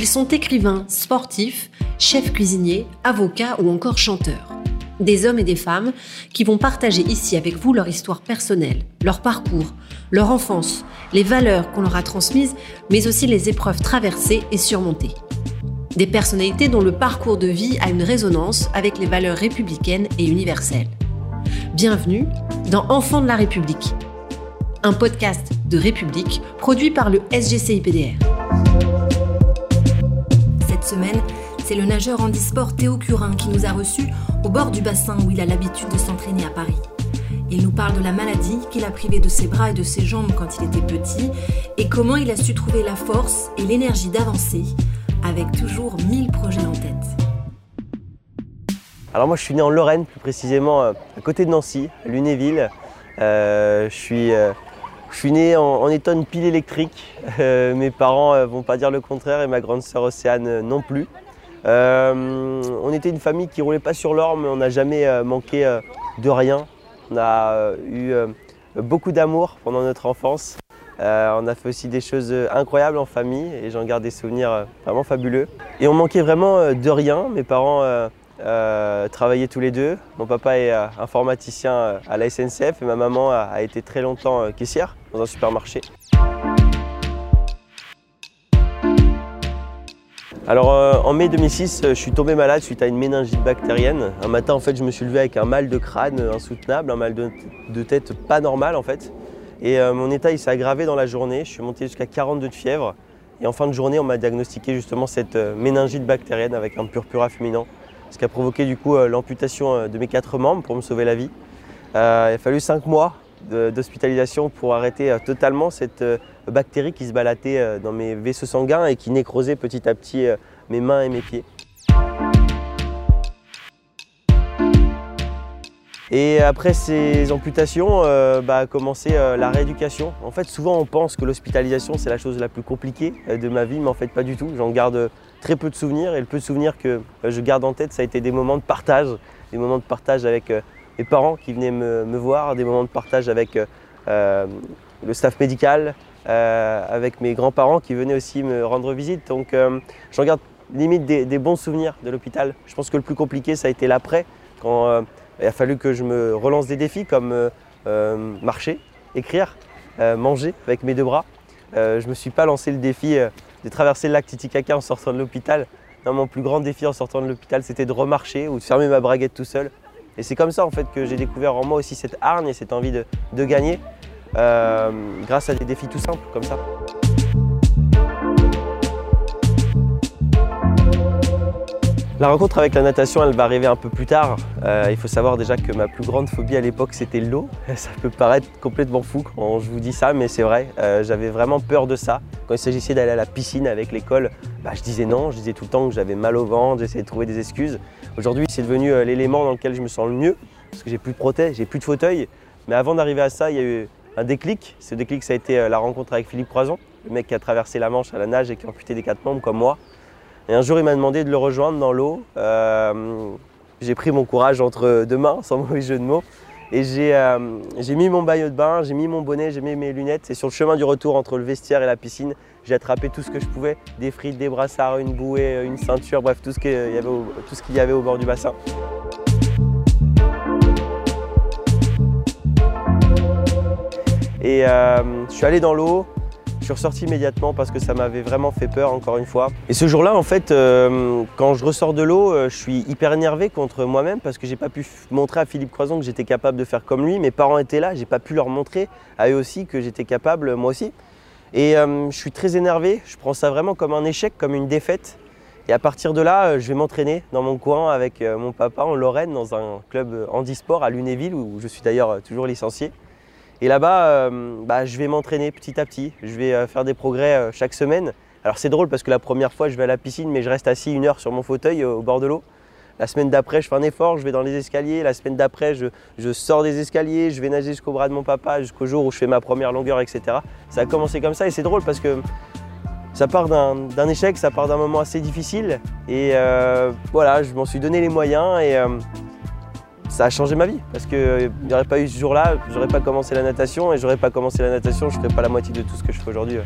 Ils sont écrivains, sportifs, chefs cuisiniers, avocats ou encore chanteurs. Des hommes et des femmes qui vont partager ici avec vous leur histoire personnelle, leur parcours, leur enfance, les valeurs qu'on leur a transmises, mais aussi les épreuves traversées et surmontées. Des personnalités dont le parcours de vie a une résonance avec les valeurs républicaines et universelles. Bienvenue dans Enfants de la République, un podcast de République produit par le SGCIPDR. C'est le nageur handisport Théo Curin qui nous a reçus au bord du bassin où il a l'habitude de s'entraîner à Paris. Il nous parle de la maladie qui l'a privé de ses bras et de ses jambes quand il était petit et comment il a su trouver la force et l'énergie d'avancer avec toujours mille projets en tête. Alors moi je suis né en Lorraine, plus précisément euh, à côté de Nancy, Lunéville. Euh, je, suis, euh, je suis né en, étant pile électrique. mes parents ne vont pas dire le contraire et ma grande sœur Océane non plus. on était une famille qui roulait pas sur l'or mais on n'a jamais manqué de rien. On a eu beaucoup d'amour pendant notre enfance. on a fait aussi des choses incroyables en famille et j'en garde des souvenirs vraiment fabuleux. Et on manquait vraiment de rien. Mes parents euh, travaillé tous les deux. Mon papa est euh, informaticien euh, à la SNCF et ma maman a, été très longtemps caissière dans un supermarché. Alors en mai 2006, je suis tombé malade suite à une méningite bactérienne. Un matin, en fait, je me suis levé avec un mal de crâne insoutenable, un mal de, tête pas normal en fait. Et mon état il s'est aggravé dans la journée. Je suis monté jusqu'à 42 de fièvre. Et en fin de journée, on m'a diagnostiqué justement cette méningite bactérienne avec un purpura fulminant ce qui a provoqué du coup euh, l'amputation euh, de mes quatre membres pour me sauver la vie. Euh, il a fallu cinq mois d'hospitalisation pour arrêter totalement cette bactérie qui se baladait dans mes vaisseaux sanguins et qui nécrosait petit à petit mes mains et mes pieds. Et après ces amputations, bah, a commencé la rééducation. En fait, souvent on pense que l'hospitalisation c'est la chose la plus compliquée de ma vie, mais en fait pas du tout. J'en garde très peu de souvenirs et le peu de souvenirs que euh, je garde en tête, ça a été des moments de partage, des moments de partage avec euh, mes parents qui venaient me, voir, des moments de partage avec euh, le staff médical, avec mes grands-parents qui venaient aussi me rendre visite. Donc j'en garde limite des, bons souvenirs de l'hôpital. Je pense que le plus compliqué, ça a été l'après, quand il a fallu que je me relance des défis comme marcher, écrire, manger avec mes deux bras. je ne me suis pas lancé le défi de traverser le lac Titicaca en sortant de l'hôpital. mon plus grand défi en sortant de l'hôpital, c'était de remarcher ou de fermer ma braguette tout seul. Et c'est comme ça en fait que j'ai découvert en moi aussi cette hargne et cette envie de, gagner euh, grâce à des défis tout simples comme ça. La rencontre avec la natation, elle va arriver un peu plus tard. Euh, il faut savoir déjà que ma plus grande phobie à l'époque, c'était l'eau. Ça peut paraître complètement fou quand je vous dis ça, mais c'est vrai. Euh, j'avais vraiment peur de ça. Quand il s'agissait d'aller à la piscine avec l'école, bah, je disais non. Je disais tout le temps que j'avais mal au ventre, j'essayais de trouver des excuses. Aujourd'hui, c'est devenu euh, l'élément dans lequel je me sens le mieux, parce que j'ai plus de prothèse, j'ai plus de fauteuil. Mais avant d'arriver à ça, il y a eu un déclic. Ce déclic, ça a été la rencontre avec Philippe Croison, le mec qui a traversé la Manche à la nage et qui a amputé des quatre membres comme moi. Et un jour, il m'a demandé de le rejoindre dans l'eau. Euh, j'ai pris mon courage entre deux mains, sans mauvais jeu de mots. Et euh, j'ai mis mon maillot de bain, j'ai mis mon bonnet, j'ai mis mes lunettes. Et sur le chemin du retour entre le vestiaire et la piscine, j'ai attrapé tout ce que je pouvais. Des frites, des brassards, une bouée, une ceinture, bref, tout ce qu'il y avait tout ce qu'il y avait au bord du bassin. Et euh, je suis allé dans l'eau, suis ressorti immédiatement parce que ça m'avait vraiment fait peur, encore une fois. Et ce jour-là, en fait, euh, quand je ressors de l'eau, euh, je suis hyper énervé contre moi-même parce que j'ai pas pu montrer à Philippe Croison que j'étais capable de faire comme lui. Mes parents étaient là, j'ai pas pu leur montrer à eux aussi que j'étais capable, moi aussi. Et euh, je suis très énervé, je prends ça vraiment comme un échec, comme une défaite. Et à partir de là, je vais m'entraîner dans mon coin avec mon papa en Lorraine, dans un club handisport à Lunéville, où je suis d'ailleurs toujours licencié. Et là-bas, euh, bah, je vais m'entraîner petit à petit. Je vais euh, faire des progrès euh, chaque semaine. Alors c'est drôle parce que la première fois, je vais à la piscine, mais je reste assis une heure sur mon fauteuil au bord de l'eau. La semaine d'après, je fais un effort, je vais dans les escaliers. La semaine d'après, je, sors des escaliers, je vais nager jusqu'au bras de mon papa, jusqu'au jour où je fais ma première longueur, etc. Ça a commencé comme ça et c'est drôle parce que ça part d'un échec, ça part d'un moment assez difficile. Et voilà, je m'en suis donné les moyens et ça a changé ma vie parce qu'il n'y aurait pas eu ce jour-là, j'aurais pas commencé la natation et j'aurais pas commencé la natation, je ne ferais pas la moitié de tout ce que je fais aujourd'hui.